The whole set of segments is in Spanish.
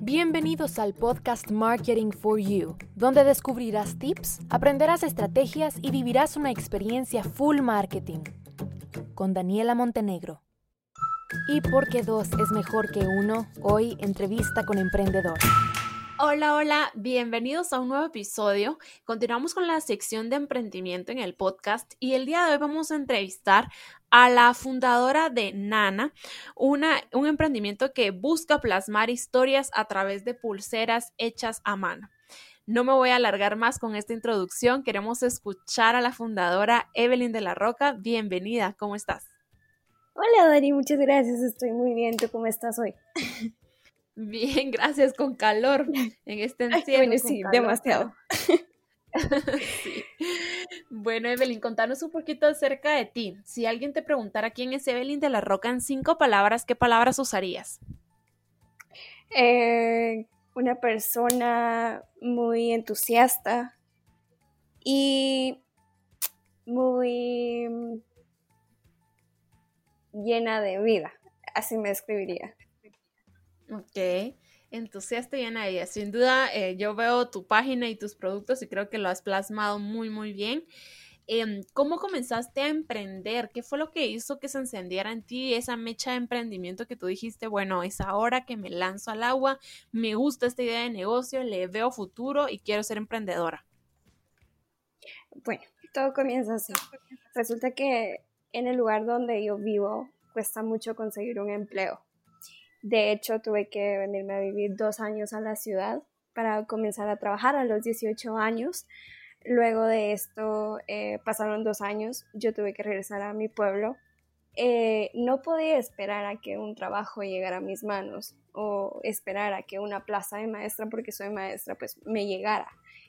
Bienvenidos al podcast Marketing for You, donde descubrirás tips, aprenderás estrategias y vivirás una experiencia full marketing. Con Daniela Montenegro. Y porque dos es mejor que uno, hoy entrevista con emprendedor. Hola, hola, bienvenidos a un nuevo episodio. Continuamos con la sección de emprendimiento en el podcast y el día de hoy vamos a entrevistar a la fundadora de Nana, una, un emprendimiento que busca plasmar historias a través de pulseras hechas a mano. No me voy a alargar más con esta introducción, queremos escuchar a la fundadora Evelyn de la Roca. Bienvenida, ¿cómo estás? Hola Dani, muchas gracias, estoy muy bien. ¿Tú cómo estás hoy? Bien, gracias, con calor en este encierro. bueno, sí, demasiado. Bueno, Evelyn, contanos un poquito acerca de ti. Si alguien te preguntara quién es Evelyn de la Roca en cinco palabras, ¿qué palabras usarías? Eh, una persona muy entusiasta y muy llena de vida. Así me describiría. Ok, entusiasta y de Sin duda, eh, yo veo tu página y tus productos y creo que lo has plasmado muy, muy bien. Em, ¿Cómo comenzaste a emprender? ¿Qué fue lo que hizo que se encendiera en ti esa mecha de emprendimiento que tú dijiste, bueno, es ahora que me lanzo al agua, me gusta esta idea de negocio, le veo futuro y quiero ser emprendedora? Bueno, todo comienza así. Resulta que en el lugar donde yo vivo cuesta mucho conseguir un empleo. De hecho, tuve que venirme a vivir dos años a la ciudad para comenzar a trabajar a los 18 años. Luego de esto eh, pasaron dos años, yo tuve que regresar a mi pueblo. Eh, no podía esperar a que un trabajo llegara a mis manos o esperar a que una plaza de maestra, porque soy maestra, pues me llegara.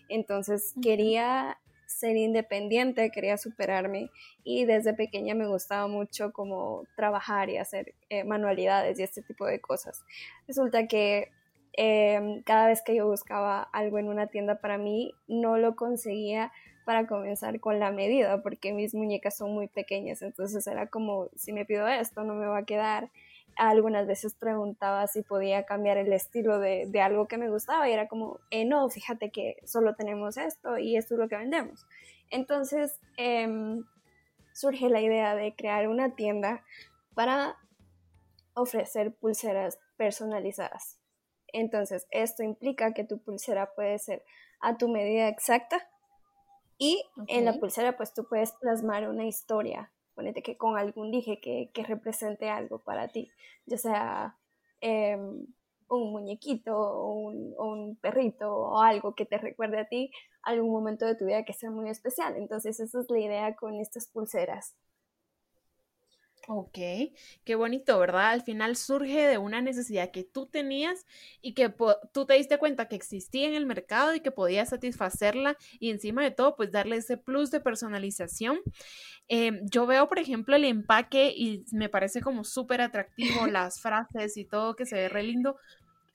Entonces quería ser independiente, quería superarme y desde pequeña me gustaba mucho como trabajar y hacer eh, manualidades y este tipo de cosas. Resulta que em, cada vez que yo buscaba algo en una tienda para mí, no lo conseguía para comenzar con la medida porque mis muñecas son muy pequeñas, entonces era como si me pido esto no me va a quedar algunas veces preguntaba si podía cambiar el estilo de, algo que me gustaba y era como, eh, no, fíjate que solo tenemos esto y esto es lo que vendemos. Entonces em, surge la idea de crear una tienda para ofrecer pulseras personalizadas. Entonces esto implica que tu pulsera puede ser a tu medida exacta y en la pulsera pues tú puedes plasmar una historia ponete que con algún dije que, represente algo para ti, ya sea em, un muñequito o un, perrito o algo que te recuerde a ti algún momento de tu vida que sea muy especial. Entonces esa es la idea con estas pulseras. Ok, qué bonito, ¿verdad? Al final surge de una necesidad que tú tenías y que tú te diste cuenta que existía en el mercado y que podías satisfacerla y encima de todo, pues darle ese plus de personalización. Em, yo veo, por ejemplo, el empaque y me parece como súper atractivo las frases y todo que se ve re lindo,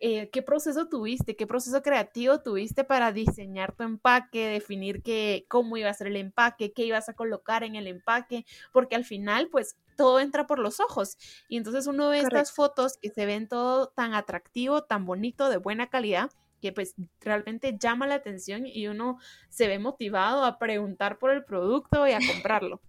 eh, ¿qué proceso tuviste? ¿Qué proceso creativo tuviste para diseñar tu empaque, definir qué, cómo iba a ser el empaque, qué ibas a colocar en el empaque? Porque al final, pues todo entra por los ojos. Y entonces uno ve estas fotos que se ven todo tan atractivo, tan bonito, de buena calidad, que pues realmente llama la atención y uno se ve motivado a preguntar por el producto y a comprarlo.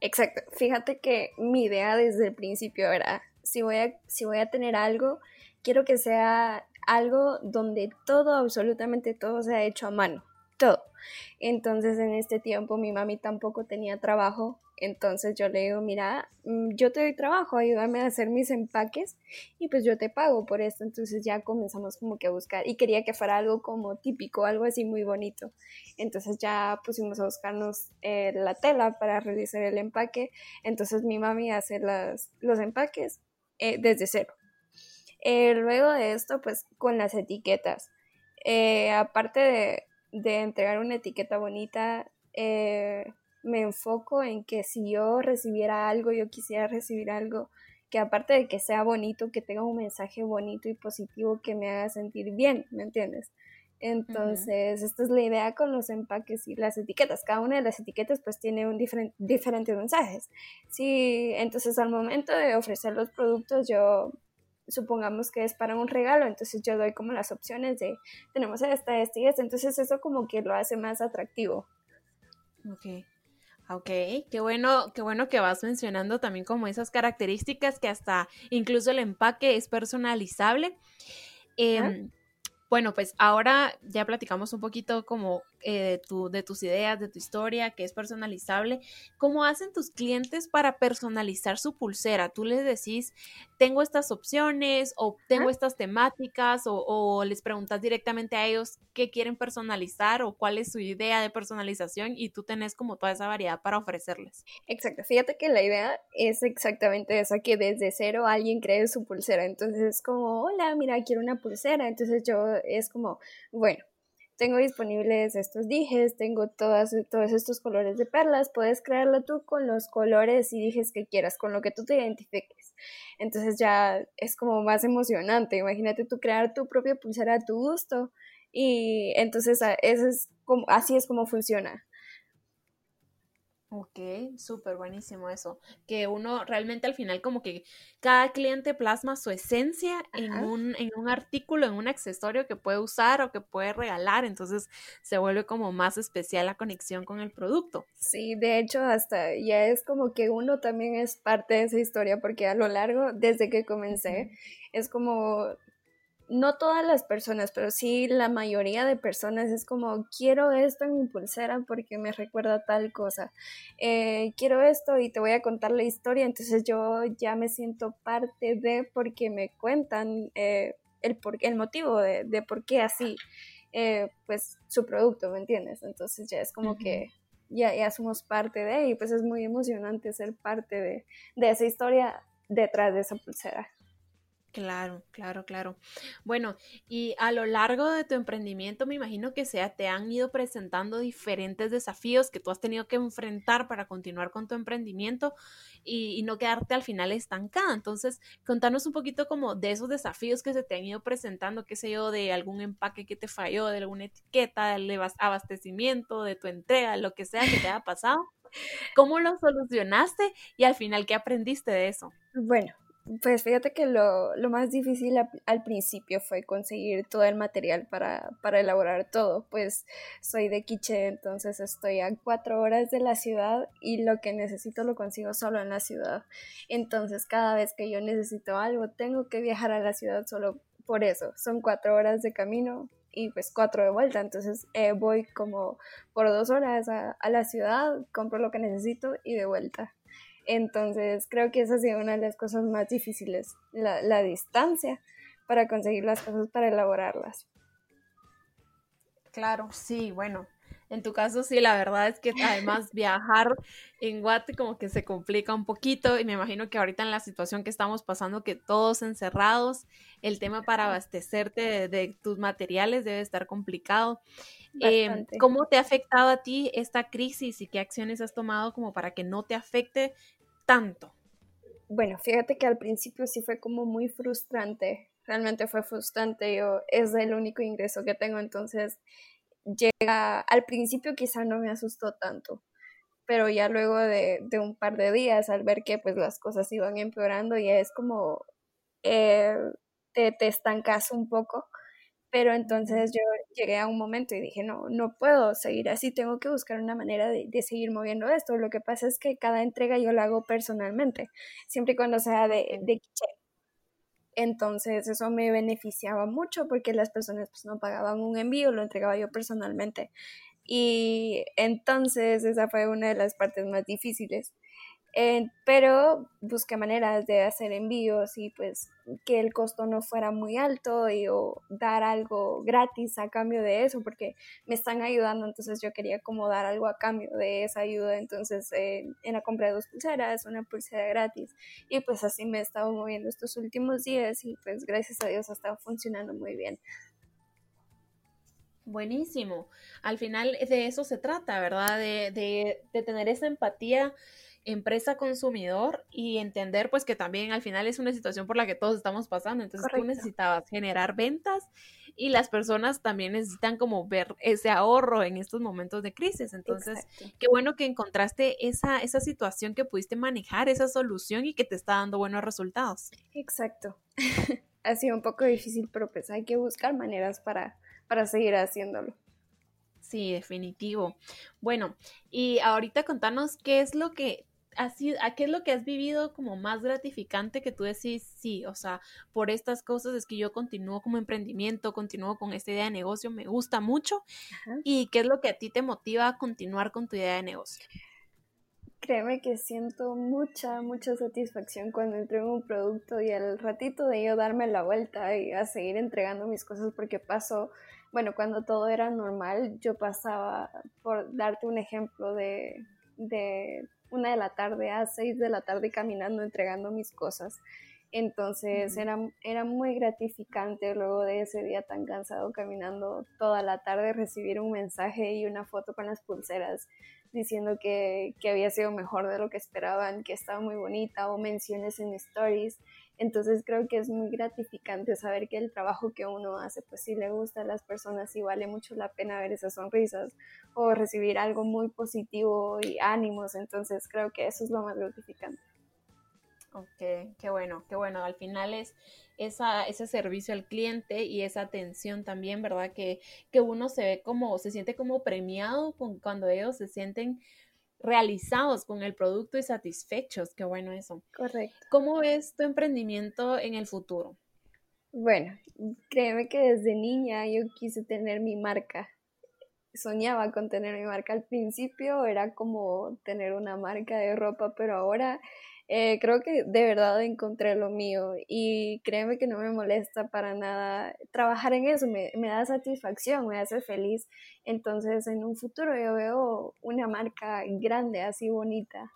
Exacto. Fíjate que mi idea desde el principio era, si voy a, si voy a tener algo, quiero que sea algo donde todo, absolutamente todo sea hecho a mano, todo. Entonces en este tiempo mi mami tampoco tenía trabajo, entonces yo le digo, mira, mm, yo te doy trabajo, ayúdame a hacer mis empaques y pues yo te pago por esto. Entonces ya comenzamos como que a buscar y quería que fuera algo como típico, algo así muy bonito. Entonces ya pusimos a buscarnos eh, la tela para realizar el empaque. Entonces mi mami hace las, los empaques eh, desde cero. Eh, luego de esto, pues con las etiquetas. Aparte de, de, entregar una etiqueta bonita, eh, me enfoco en que si yo recibiera algo, yo quisiera recibir algo que aparte de que sea bonito, que tenga un mensaje bonito y positivo que me haga sentir bien, ¿me entiendes? Entonces, esta es la idea con los empaques y las etiquetas. Cada una de las etiquetas pues tiene un diferente, diferentes mensajes. Sí, entonces al momento de ofrecer los productos yo supongamos que es para un regalo, entonces yo doy como las opciones de tenemos esta, esta y esta, entonces eso como que lo hace más atractivo. Ok. Ok, qué bueno, qué bueno que vas mencionando también como esas características que hasta incluso el empaque es personalizable. Em, bueno, pues ahora ya platicamos un poquito como eh, de, de tus ideas, de tu historia, que es personalizable. ¿Cómo hacen tus clientes para personalizar su pulsera? Tú les decís, tengo estas opciones o tengo estas temáticas o, les preguntas directamente a ellos qué quieren personalizar o cuál es su idea de personalización y tú tenés como toda esa variedad para ofrecerles. Exacto, fíjate que la idea es exactamente esa, que desde cero alguien cree su pulsera. Entonces es como, hola, mira, quiero una pulsera. Entonces yo es como, bueno, tengo disponibles estos dijes, tengo todas, todos estos colores de perlas, puedes crearlo tú con los colores y dijes que quieras, con lo que tú te identifiques. Entonces ya es como más emocionante, imagínate tú crear tu propia pulsera a tu gusto y entonces eso es así es como funciona. Ok, súper buenísimo eso. Que uno realmente al final como que cada cliente plasma su esencia en un, en un artículo, en un accesorio que puede usar o que puede regalar, entonces se vuelve como más especial la conexión con el producto. Sí, de hecho hasta ya es como que uno también es parte de esa historia porque a lo largo, desde que comencé, es como no todas las personas, pero sí la mayoría de personas es como, quiero esto en mi pulsera porque me recuerda tal cosa, eh, quiero esto y te voy a contar la historia, entonces yo ya me siento parte de porque me cuentan eh, el, por, el motivo de, de por qué así, eh, pues su producto, ¿me entiendes? Entonces ya es como que ya, ya somos parte de y pues es muy emocionante ser parte de, de esa historia detrás de esa pulsera. Claro, claro, claro. Bueno, y a lo largo de tu emprendimiento me imagino que sea, te han ido presentando diferentes desafíos que tú has tenido que enfrentar para continuar con tu emprendimiento y, no quedarte al final estancada. Entonces, contanos un poquito como de esos desafíos que se te han ido presentando, qué sé yo, de algún empaque que te falló, de alguna etiqueta, del abastecimiento, de tu entrega, lo que sea que te haya pasado. ¿Cómo lo solucionaste y al final qué aprendiste de eso? Bueno, pues fíjate que lo, lo más difícil al principio fue conseguir todo el material para, para elaborar todo, pues soy de Quiche, entonces estoy a cuatro horas de la ciudad y lo que necesito lo consigo solo en la ciudad. Entonces cada vez que yo necesito algo tengo que viajar a la ciudad solo por eso. Son cuatro horas de camino y pues cuatro de vuelta. Entonces eh, voy como por dos horas a, a la ciudad, compro lo que necesito y de vuelta. Entonces creo que esa ha sido una de las cosas más difíciles, la, distancia para conseguir las cosas, para elaborarlas. Claro, sí, bueno, en tu caso sí, la verdad es que además viajar en Guate como que se complica un poquito y me imagino que ahorita en la situación que estamos pasando, que todos encerrados, el tema para abastecerte de, tus materiales debe estar complicado. Eh, ¿Cómo te ha afectado a ti esta crisis y qué acciones has tomado como para que no te afecte tanto? Bueno, fíjate que al principio sí fue como muy frustrante, realmente fue frustrante, yo es el único ingreso que tengo, entonces llega, al principio quizá no me asustó tanto, pero ya luego de, un par de días, al ver que pues las cosas iban empeorando, ya es como eh, te, te estancas un poco pero entonces yo llegué a un momento y dije, no, no puedo seguir así, tengo que buscar una manera de, seguir moviendo esto. Lo que pasa es que cada entrega yo la hago personalmente, siempre y cuando sea de, de Entonces eso me beneficiaba mucho porque las personas pues, no pagaban un envío, lo entregaba yo personalmente. Y entonces esa fue una de las partes más difíciles. Pero busqué maneras de hacer envíos y pues que el costo no fuera muy alto y o dar algo gratis a cambio de eso porque me están ayudando entonces yo quería como dar algo a cambio de esa ayuda entonces eh, en dos pulseras una pulsera gratis y pues así me he estado moviendo estos últimos días y pues gracias a Dios ha estado funcionando muy bien Buenísimo. Al final de eso se trata, ¿verdad? De, de, de tener esa empatía empresa consumidor y entender pues que también al final es una situación por la que todos estamos pasando. Entonces tú necesitabas generar ventas y las personas también necesitan como ver ese ahorro en estos momentos de crisis. Entonces, qué bueno que encontraste esa, esa situación que pudiste manejar, esa solución y que te está dando buenos resultados. Exacto. ha sido un poco difícil, pero pues hay que buscar maneras para, para seguir haciéndolo. Sí, definitivo. Bueno, y ahorita contanos qué es lo que así, ¿a qué es lo que has vivido como más gratificante que tú decís, sí, o sea, por estas cosas es que yo continúo como emprendimiento, continúo con esta idea de negocio, me gusta mucho. ¿Y qué es lo que a ti te motiva a continuar con tu idea de negocio? Créeme que siento mucha, mucha satisfacción cuando entrego un producto y al ratito de yo darme la vuelta y a seguir entregando mis cosas porque paso, bueno, cuando todo era normal, yo pasaba, por darte un ejemplo de, de una de la tarde a seis de la tarde caminando, entregando mis cosas. Entonces era, era muy gratificante luego de ese día tan cansado caminando toda la tarde recibir un mensaje y una foto con las pulseras diciendo que, que había sido mejor de lo que esperaban, que estaba muy bonita o menciones en stories. Entonces creo que es muy gratificante saber que el trabajo que uno hace, pues si le gusta a las personas y vale mucho la pena ver esas sonrisas o recibir algo muy positivo y ánimos. Entonces creo que eso es lo más gratificante. Ok, qué bueno, qué bueno. Al final es esa, ese servicio al cliente y esa atención también, ¿verdad? Que, que uno se ve como, se siente como premiado con, cuando ellos se sienten realizados con el producto y satisfechos. Qué bueno eso. Correcto. ¿Cómo ves tu emprendimiento en el futuro? Bueno, créeme que desde niña yo quise tener mi marca. Soñaba con tener mi marca. Al principio era como tener una marca de ropa, pero ahora eh, creo que de verdad encontré lo mío y créeme que no me molesta para nada trabajar en eso, me, me, da satisfacción, me hace feliz. Entonces en un futuro yo veo una marca grande, así bonita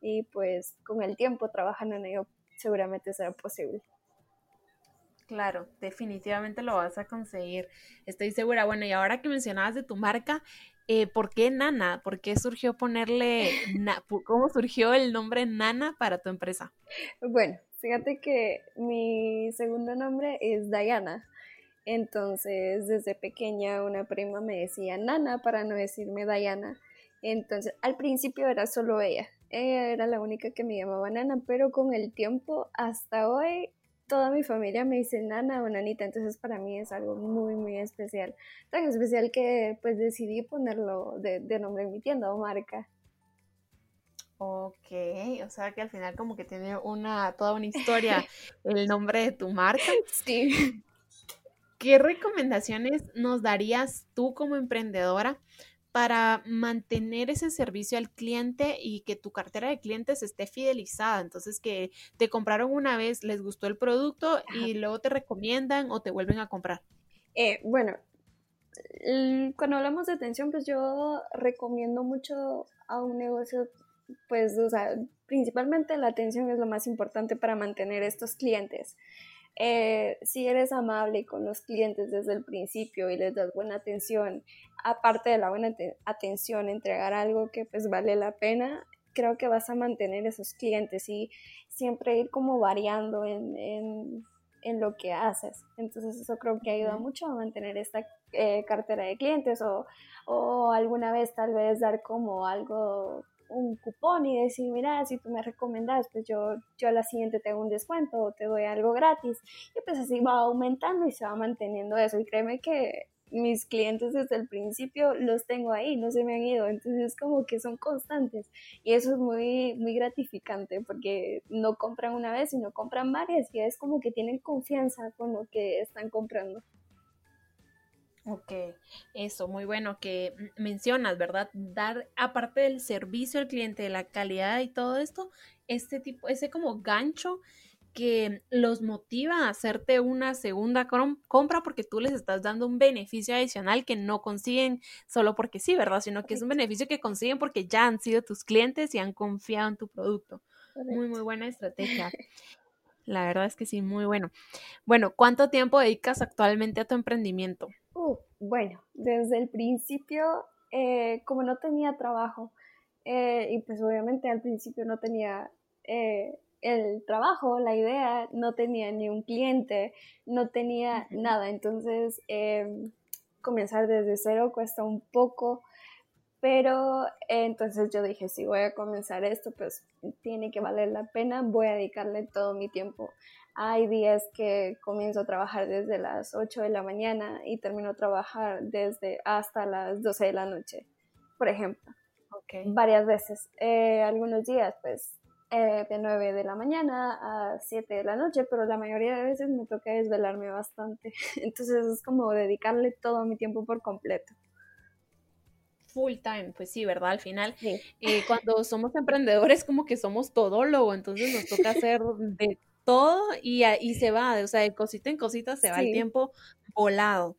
y pues con el tiempo trabajando en ello seguramente será posible. Claro, definitivamente lo vas a conseguir, estoy segura. Bueno, y ahora que mencionabas de tu marca, eh, ¿por qué Nana? ¿Por qué surgió ponerle, cómo surgió el nombre Nana para tu empresa? Bueno, fíjate que mi segundo nombre es Diana. Entonces, desde pequeña una prima me decía Nana para no decirme Diana. Entonces, al principio era solo ella. Ella era la única que me llamaba Nana, pero con el tiempo, hasta hoy, toda mi familia me dice nana o nanita, entonces para mí es algo muy, muy especial. Tan especial que pues decidí ponerlo de, nombre en mi tienda o marca. Ok, o sea que al final como que tiene una, toda una historia el nombre de tu marca. Sí. ¿Qué recomendaciones nos darías tú como emprendedora para mantener ese servicio al cliente y que tu cartera de clientes esté fidelizada. Entonces, que te compraron una vez, les gustó el producto y luego te recomiendan o te vuelven a comprar. Eh, bueno, cuando hablamos de atención, pues yo recomiendo mucho a un negocio, pues, o sea, principalmente la atención es lo más importante para mantener estos clientes. Eh, si eres amable con los clientes desde el principio y les das buena atención, aparte de la buena atención, entregar algo que pues vale la pena, creo que vas a mantener esos clientes y siempre ir como variando en, en, lo que haces. Entonces eso creo que ayuda mucho a mantener esta eh, cartera de clientes o, o alguna vez tal vez dar como algo un cupón y decir, mira, si tú me recomendas, pues yo, yo a la siguiente te un descuento o te doy algo gratis. Y pues así va aumentando y se va manteniendo eso. Y créeme que mis clientes desde el principio los tengo ahí, no se me han ido. Entonces es como que son constantes. Y eso es muy, muy gratificante porque no compran una vez, sino compran varias y es como que tienen confianza con lo que están comprando. Ok, eso, muy bueno que mencionas, ¿verdad? Dar, aparte del servicio al cliente, de la calidad y todo esto, este tipo, ese como gancho que los motiva a hacerte una segunda compra porque tú les estás dando un beneficio adicional que no consiguen solo porque sí, ¿verdad? Sino que es un beneficio que consiguen porque ya han sido tus clientes y han confiado en tu producto. Muy, muy buena estrategia. La verdad es que sí, muy bueno. Bueno, ¿cuánto tiempo dedicas actualmente a tu emprendimiento? Uh, bueno, desde el principio, eh, como no tenía trabajo, eh, y pues obviamente al principio no tenía eh, el trabajo, la idea, no tenía ni un cliente, no tenía nada, entonces em, comenzar desde cero cuesta un poco, Pero entonces yo dije, si voy a comenzar esto, pues tiene que valer la pena, voy a dedicarle todo mi tiempo. Hay días que comienzo a trabajar desde las 8 de la mañana y termino a trabajar desde hasta las 12 de la noche, por ejemplo. Okay. Varias veces. Eh, algunos días, pues, eh, de 9 de la mañana a 7 de la noche, pero la mayoría de veces me toca desvelarme bastante. Entonces es como dedicarle todo mi tiempo por completo full time, pues sí, ¿verdad? Al final, eh, cuando somos emprendedores, como que somos todólogo, entonces nos toca hacer de todo y, y se va, o sea, de cosita en cosita se va el tiempo volado.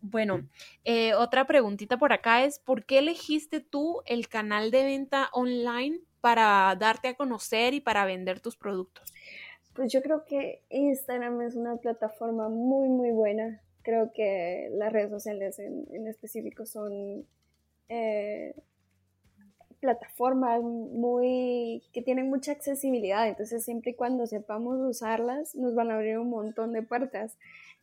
Bueno, eh, otra preguntita por acá es, ¿por qué elegiste tú el canal de venta online para darte a conocer y para vender tus productos? Pues yo creo que Instagram es una plataforma muy, muy buena. Creo que las redes sociales en, en específico son eh, plataformas muy que tienen mucha accesibilidad, entonces siempre y cuando sepamos usarlas nos van a abrir un montón de puertas.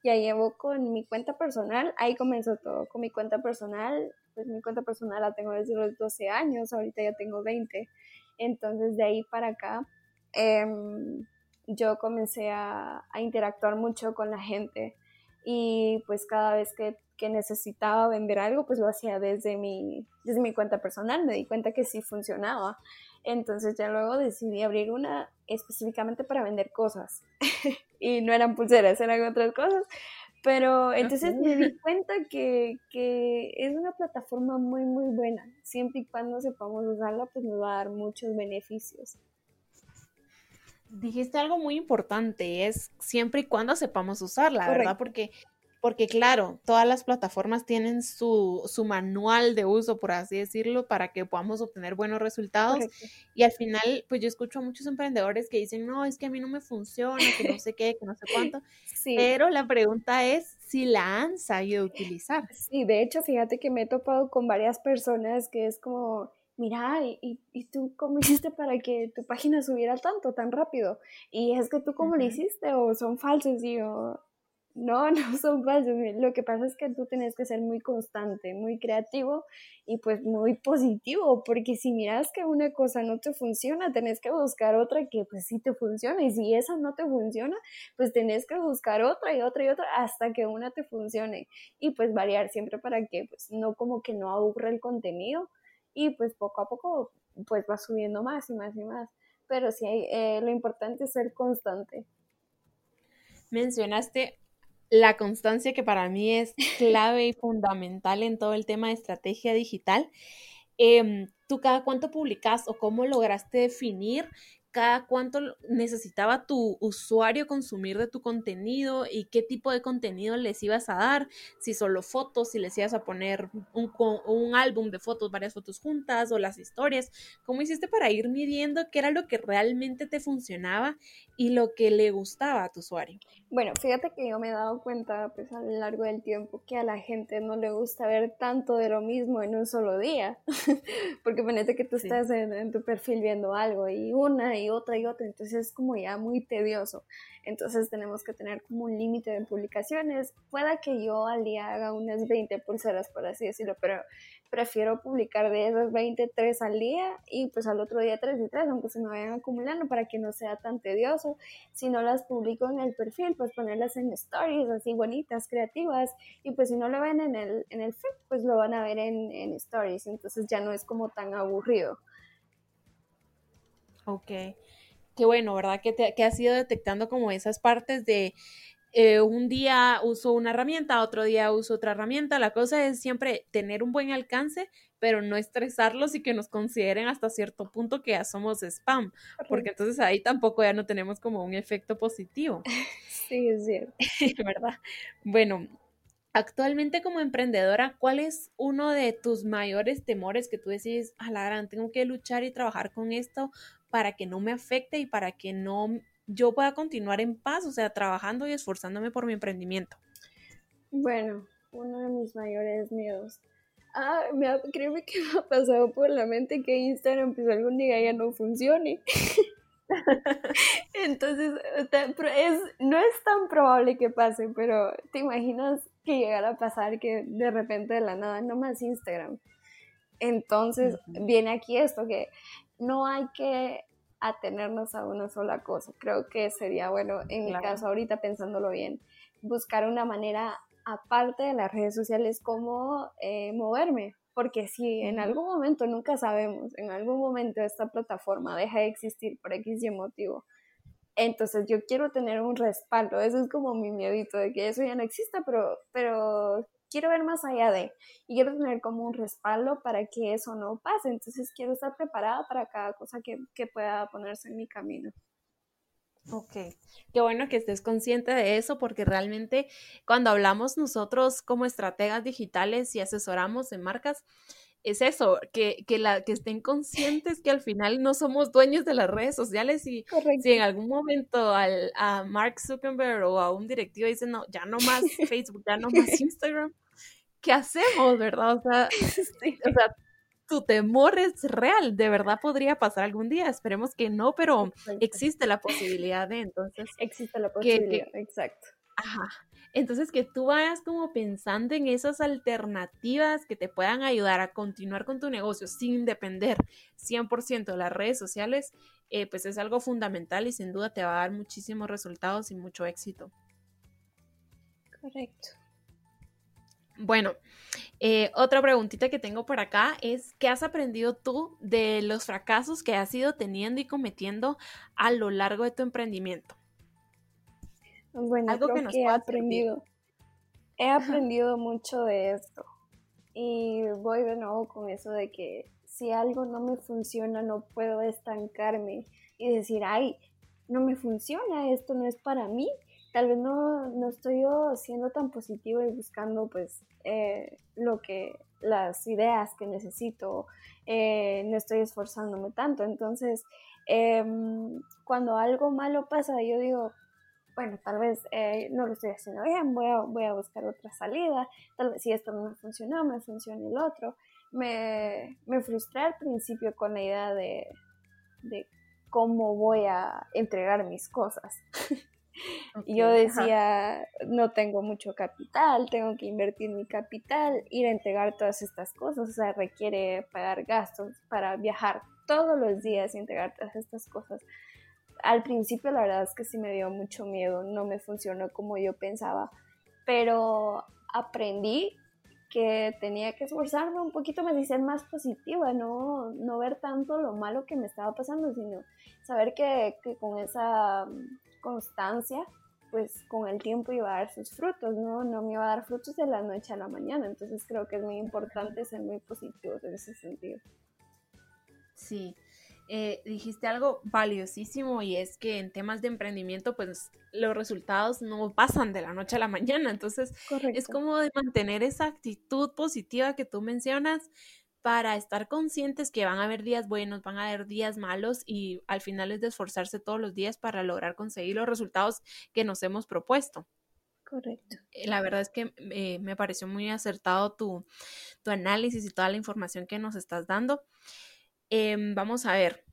Ya llevo con mi cuenta personal, ahí comenzó todo, con mi cuenta personal, pues mi cuenta personal la tengo desde los 12 años, ahorita ya tengo 20, entonces de ahí para acá em, yo comencé a, a interactuar mucho con la gente. Y pues cada vez que que necesitaba vender algo, pues lo hacía desde mi, desde mi cuenta personal, me di cuenta que sí funcionaba. Entonces ya luego decidí abrir una específicamente para vender cosas. y no eran pulseras, eran otras cosas. Pero entonces me di cuenta que, que, es una plataforma muy, muy buena. Siempre y cuando sepamos usarla, pues nos va a dar muchos beneficios. Dijiste algo muy importante, es siempre y cuando sepamos usarla, ¿verdad? Porque porque claro, todas las plataformas tienen su, su, manual de uso, por así decirlo, para que podamos obtener buenos resultados. Y al final, pues yo escucho a muchos emprendedores que dicen, no, es que a mí no me funciona, que no sé qué, que no sé cuánto. Pero la pregunta es si la han sabido utilizar. Sí, de hecho, fíjate que me he topado con varias personas que es como, mira, ¿y, y tú cómo hiciste para que tu página subiera tanto, tan rápido? Y es que tú cómo lo hiciste o son falsos y yo, no, no son fáciles. Lo que pasa es que tú tienes que ser muy constante, muy creativo y pues muy positivo, porque si miras que una cosa no te funciona, tenés que buscar otra que pues sí te funciona y si esa no te funciona, pues tenés que buscar otra y otra y otra hasta que una te funcione y pues variar siempre para que pues no como que no aburra el contenido y pues poco a poco pues va subiendo más y más y más. Pero sí, eh, lo importante es ser constante. Mencionaste la constancia que para mí es clave y fundamental en todo el tema de estrategia digital. Em, ¿Tú cada cuánto publicas o cómo lograste definir cada cuánto necesitaba tu usuario consumir de tu contenido y qué tipo de contenido les ibas a dar, si solo fotos, si les ibas a poner un, un álbum de fotos, varias fotos juntas o las historias, ¿cómo hiciste para ir midiendo qué era lo que realmente te funcionaba y lo que le gustaba a tu usuario? Bueno, fíjate que yo me he dado cuenta pues a lo largo del tiempo que a la gente no le gusta ver tanto de lo mismo en un solo día, porque ponete que tú estás en, en tu perfil viendo algo y una y otra y otra, entonces es como ya muy tedioso. Entonces tenemos que tener como un límite de publicaciones. Pueda que yo al día haga unas 20 pulseras, por así decirlo, pero prefiero publicar de esas 20, 3 al día y pues al otro día 3 y 3, aunque se me vayan acumulando para que no sea tan tedioso. Si no las publico en el perfil, pues ponerlas en stories así bonitas, creativas y pues si no lo ven en el, en el feed, pues lo van a ver en, en stories, entonces ya no es como tan aburrido. Ok, qué bueno, ¿verdad? Que, te, que has ido detectando como esas partes de eh, un día uso una herramienta, otro día uso otra herramienta. La cosa es siempre tener un buen alcance, pero no estresarlos y que nos consideren hasta cierto punto que ya somos spam, porque entonces ahí tampoco ya no tenemos como un efecto positivo. Sí, es cierto. ¿Verdad? Bueno, actualmente como emprendedora, ¿cuál es uno de tus mayores temores que tú decís, a la gran, tengo que luchar y trabajar con esto para que no me afecte y para que no yo pueda continuar en paz, o sea, trabajando y esforzándome por mi emprendimiento? Bueno, uno de mis mayores miedos. Ah, me ha, créeme que me ha pasado por la mente que Instagram pues algún día ya no funcione. Entonces, es, no es tan probable que pase, pero ¿te imaginas que llegara a pasar que de repente de la nada no más Instagram? Entonces viene aquí esto, que no hay que atenernos a una sola cosa. Creo que sería bueno, en mi caso ahorita pensándolo bien, buscar una manera aparte de las redes sociales como eh, moverme, porque si en algún momento, nunca sabemos, en algún momento esta plataforma deja de existir por X y motivo, entonces yo quiero tener un respaldo, eso es como mi miedito de que eso ya no exista, pero, pero quiero ver más allá de, y quiero tener como un respaldo para que eso no pase, entonces quiero estar preparada para cada cosa que, que pueda ponerse en mi camino. Ok, qué bueno que estés consciente de eso porque realmente cuando hablamos nosotros como estrategas digitales y asesoramos en marcas, es eso, que, que, la, que estén conscientes que al final no somos dueños de las redes sociales y si en algún momento al, a Mark Zuckerberg o a un directivo dicen, no, ya no más Facebook, ya no más Instagram, ¿qué hacemos, verdad? O sea, o sea tu temor es real, de verdad podría pasar algún día, esperemos que no, pero existe la posibilidad de entonces. Existe la posibilidad, exacto. Ajá. Entonces, que tú vayas como pensando en esas alternativas que te puedan ayudar a continuar con tu negocio sin depender 100% de las redes sociales, eh, pues es algo fundamental y sin duda te va a dar muchísimos resultados y mucho éxito. Correcto. Bueno, eh, otra preguntita que tengo por acá es, ¿qué has aprendido tú de los fracasos que has ido teniendo y cometiendo a lo largo de tu emprendimiento? Bueno, Algo creo que, he aprendido. He aprendido mucho de esto. Y voy de nuevo con eso de que si algo no me funciona, no puedo estancarme y decir, ay, no me funciona, esto no es para mí. Tal vez no, no estoy yo siendo tan positivo y buscando pues eh, lo que, las ideas que necesito, eh, no estoy esforzándome tanto. Entonces, em, cuando algo malo pasa, yo digo, bueno, tal vez eh, no lo estoy haciendo bien, voy a, voy a buscar otra salida, tal vez si esto no me funcionó, me funciona el otro. Me, me frustré al principio con la idea de, de cómo voy a entregar mis cosas. y yo decía, no tengo mucho capital, tengo que invertir mi capital, ir a entregar todas estas cosas, o sea, requiere pagar gastos para viajar todos los días y entregar todas estas cosas al principio la verdad es que sí me dio mucho miedo, no me funcionó como yo pensaba, pero aprendí que tenía que esforzarme un poquito más y ser más positiva, no, no ver tanto lo malo que me estaba pasando, sino saber que, que con esa constancia, pues con el tiempo iba a dar sus frutos, ¿no? No me iba a dar frutos de la noche a la mañana, entonces creo que es muy importante ser muy positivo en ese sentido. Sí, eh, dijiste algo valiosísimo y es que en temas de emprendimiento, pues los resultados no pasan de la noche a la mañana. Entonces, es como de mantener esa actitud positiva que tú mencionas para estar conscientes que van a haber días buenos, van a haber días malos y al final es de esforzarse todos los días para lograr conseguir los resultados que nos hemos propuesto. Correcto. Eh, la verdad es que eh, me pareció muy acertado tu, tu análisis y toda la información que nos estás dando. Em, vamos a ver.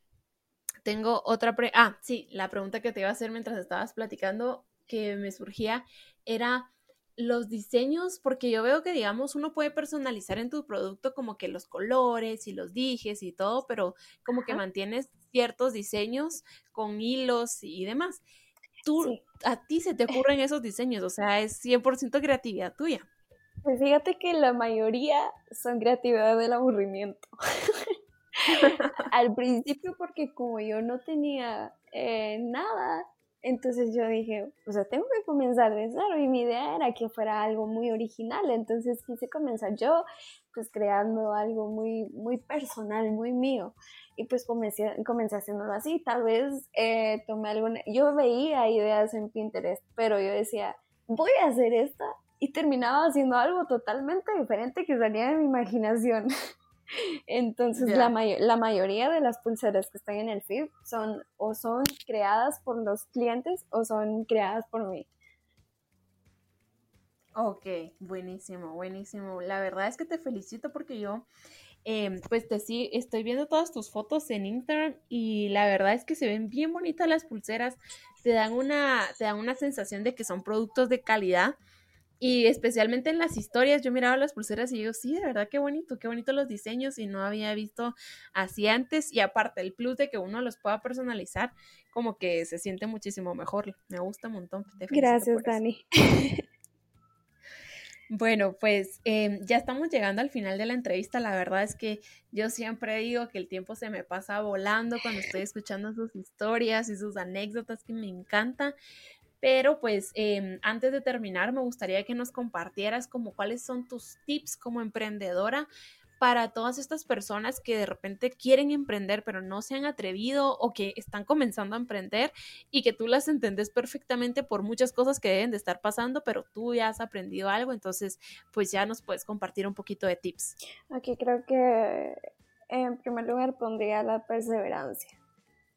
Tengo otra pre ah, sí, la pregunta que te iba a hacer mientras estabas platicando que me surgía era los diseños, porque yo veo que, digamos, uno puede personalizar en tu producto como que los colores y los dijes y todo, pero como que mantienes ciertos diseños con hilos y demás. Tú, a ti se te ocurren esos diseños, o sea, es 100% creatividad tuya. Pues fíjate que la mayoría son creatividad del aburrimiento. Al principio porque como yo no tenía eh, nada, entonces yo dije, o sea, tengo que comenzar de cero y mi idea era que fuera algo muy original, entonces quise comenzar yo pues creando algo muy, muy personal, muy mío. Y pues comencé, comencé haciéndolo así, tal vez eh, tomé alguna, yo veía ideas en Pinterest, pero yo decía, voy a hacer esta y terminaba haciendo algo totalmente diferente que salía de mi imaginación. Entonces, la, la mayoría de las pulseras que están en el feed son o son creadas por los clientes o son creadas por mí. Ok, buenísimo, buenísimo. La verdad es que te felicito porque yo, em, pues te sí, estoy viendo todas tus fotos en Instagram y la verdad es que se ven bien bonitas las pulseras. Te dan una, te dan una sensación de que son productos de calidad Y especialmente en las historias, yo miraba las pulseras y digo, sí, de verdad, qué bonito, qué bonito los diseños y no había visto así antes. Y aparte, el plus de que uno los pueda personalizar, como que se siente muchísimo mejor. Me gusta un montón. Gracias, Dani. Bueno, pues em, ya estamos llegando al final de la entrevista. La verdad es que yo siempre digo que el tiempo se me pasa volando cuando estoy escuchando sus historias y sus anécdotas que me encantan. Pero pues em, antes de terminar, me gustaría que nos compartieras como cuáles son tus tips como emprendedora para todas estas personas que de repente quieren emprender pero no se han atrevido o que están comenzando a emprender y que tú las entendés perfectamente por muchas cosas que deben de estar pasando, pero tú ya has aprendido algo, entonces pues ya nos puedes compartir un poquito de tips. Aquí creo que en primer lugar pondría la perseverancia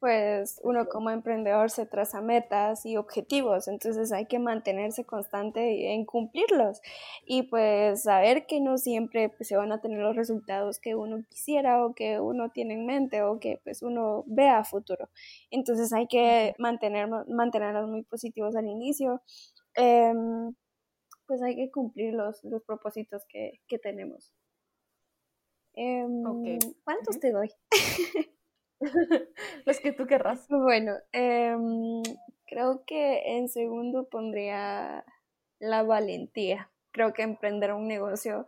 pues uno como emprendedor se traza metas y objetivos, entonces hay que mantenerse constante en cumplirlos y pues saber que no siempre pues, se van a tener los resultados que uno quisiera o que uno tiene en mente o que pues uno vea a futuro. Entonces hay que mantener, mantenernos muy positivos al inicio, em, pues hay que cumplir los, los propósitos que, tenemos. Em, ¿Cuántos te doy? Los que tú querrás. Bueno, em, creo que en segundo pondría la valentía. Creo que emprender un negocio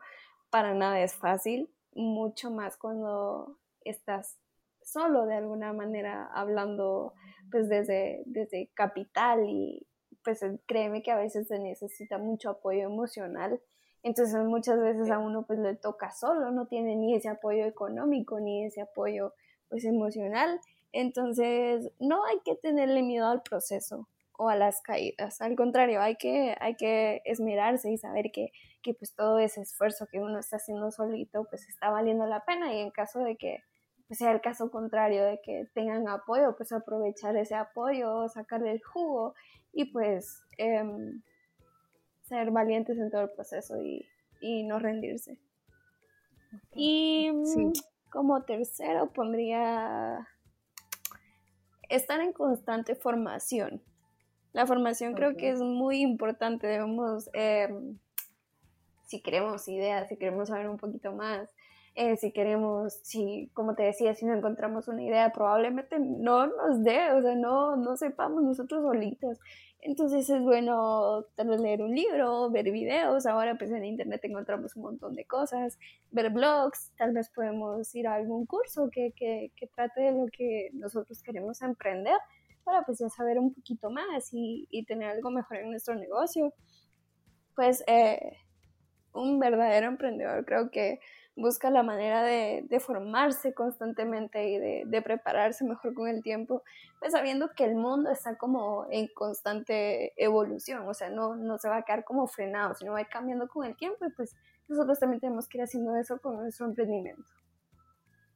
para nada es fácil, mucho más cuando estás solo de alguna manera hablando pues desde, desde capital y pues créeme que a veces se necesita mucho apoyo emocional. Entonces muchas veces a uno pues le toca solo, no tiene ni ese apoyo económico ni ese apoyo pues emocional. Entonces, no hay que tenerle miedo al proceso o a las caídas. Al contrario, hay que, hay que esmerarse y saber que, que pues todo ese esfuerzo que uno está haciendo solito pues está valiendo la pena y en caso de que pues, sea el caso contrario de que tengan apoyo, pues aprovechar ese apoyo, sacarle el jugo y pues em, ser valientes en todo el proceso y, y no rendirse. Y mm, como tercero pondría estar en constante formación. La formación creo que es muy importante. Debemos, em, si queremos ideas, si queremos saber un poquito más, eh, si queremos, si, como te decía, si no encontramos una idea, probablemente no nos dé, o sea, no, no sepamos nosotros solitos. Entonces es bueno leer un libro, ver videos, ahora pues en internet encontramos un montón de cosas, ver blogs, tal vez podemos ir a algún curso que, que, que trate de lo que nosotros queremos emprender para pues ya saber un poquito más y, y tener algo mejor en nuestro negocio. Pues eh, un verdadero emprendedor creo que busca la manera de, formarse constantemente y de, prepararse mejor con el tiempo, pues sabiendo que el mundo está como en constante evolución, o sea, no, no se va a quedar como frenado, sino va a ir cambiando con el tiempo y pues nosotros también tenemos que ir haciendo eso con nuestro emprendimiento.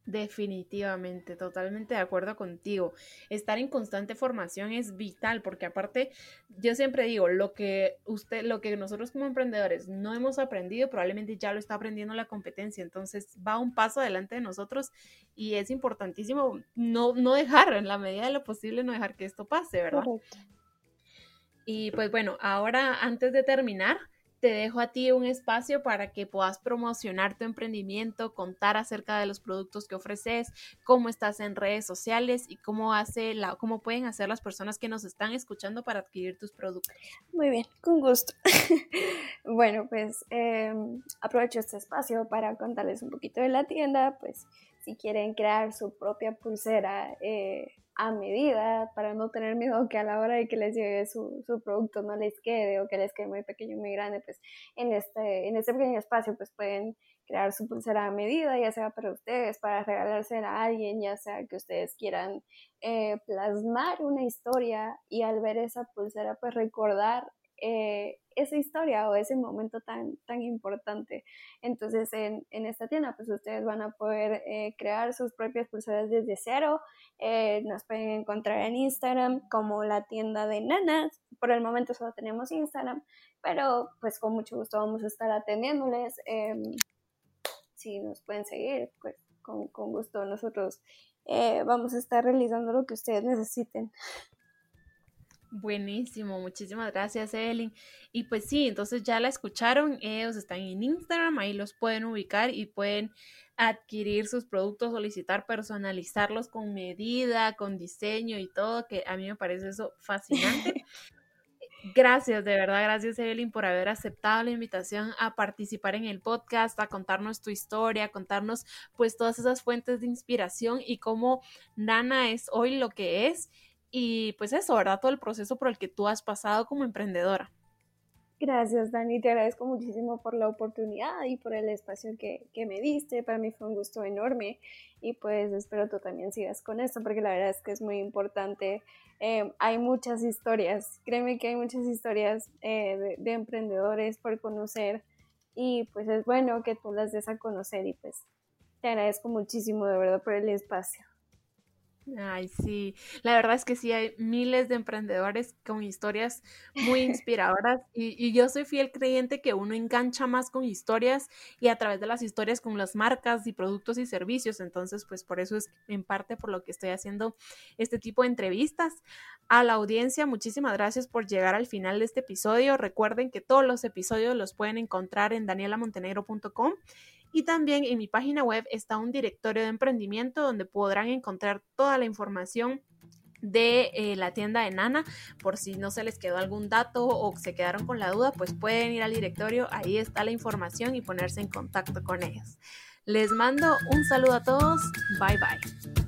Definitivamente, totalmente de acuerdo contigo. Estar en constante formación es vital porque aparte, yo siempre digo, lo que usted, lo que nosotros como emprendedores no hemos aprendido, probablemente ya lo está aprendiendo la competencia. Entonces va un paso adelante de nosotros y es importantísimo no, no dejar, en la medida de lo posible, no dejar que esto pase, ¿verdad? Y pues bueno, ahora antes de terminar, te dejo a ti un espacio para que puedas promocionar tu emprendimiento, contar acerca de los productos que ofreces, cómo estás en redes sociales y cómo hace la, cómo pueden hacer las personas que nos están escuchando para adquirir tus productos. Muy bien, con gusto. bueno, pues em, aprovecho este espacio para contarles un poquito de la tienda, pues si quieren crear su propia pulsera eh, a medida para no tener miedo que a la hora de que les llegue su, su, producto no les quede o que les quede muy pequeño, muy grande, pues en este, en este pequeño espacio pues pueden crear su pulsera a medida, ya sea para ustedes, para regalársela a alguien, ya sea que ustedes quieran eh, plasmar una historia y al ver esa pulsera pues recordar eh, esa historia o ese momento tan, tan importante. Entonces, en, en esta tienda, pues ustedes van a poder eh, crear sus propias pulseras desde cero. Eh, nos pueden encontrar en Instagram como la tienda de nanas. Por el momento solo tenemos Instagram, pero pues con mucho gusto vamos a estar atendiéndoles. Em, si nos pueden seguir, pues con, con gusto nosotros vamos a estar realizando lo que ustedes necesiten. Buenísimo, muchísimas gracias, Evelyn. Y pues sí, entonces ya la escucharon, ellos están en Instagram, ahí los pueden ubicar y pueden adquirir sus productos, solicitar personalizarlos con medida, con diseño y todo, que a mí me parece eso fascinante. Gracias, de verdad, gracias Evelyn por haber aceptado la invitación a participar en el podcast, a contarnos tu historia, a contarnos pues todas esas fuentes de inspiración y cómo Nana es hoy lo que es y pues eso, ¿verdad? Todo el proceso por el que tú has pasado como emprendedora. Gracias, Dani. Te agradezco muchísimo por la oportunidad y por el espacio que, que, me diste. Para mí fue un gusto enorme y pues espero tú también sigas con esto porque la verdad es que es muy importante. Eh, hay muchas historias, créeme que hay muchas historias eh, de, emprendedores por conocer y pues es bueno que tú las des a conocer y pues te agradezco muchísimo de verdad por el espacio. Ay, sí, la verdad es que sí, hay miles de emprendedores con historias muy inspiradoras y, yo soy fiel creyente que uno engancha más con historias y a través de las historias con las marcas y productos y servicios, entonces pues por eso es en parte por lo que estoy haciendo este tipo de entrevistas. A la audiencia, muchísimas gracias por llegar al final de este episodio. Recuerden que todos los episodios los pueden encontrar en danielamontenegro.com y también en mi página web está un directorio de emprendimiento donde podrán encontrar toda la información de eh, la tienda de Nana. Por si no se les quedó algún dato o se quedaron con la duda, pues pueden ir al directorio, ahí está la información y ponerse en contacto con ellos. Les mando un saludo a todos, bye bye.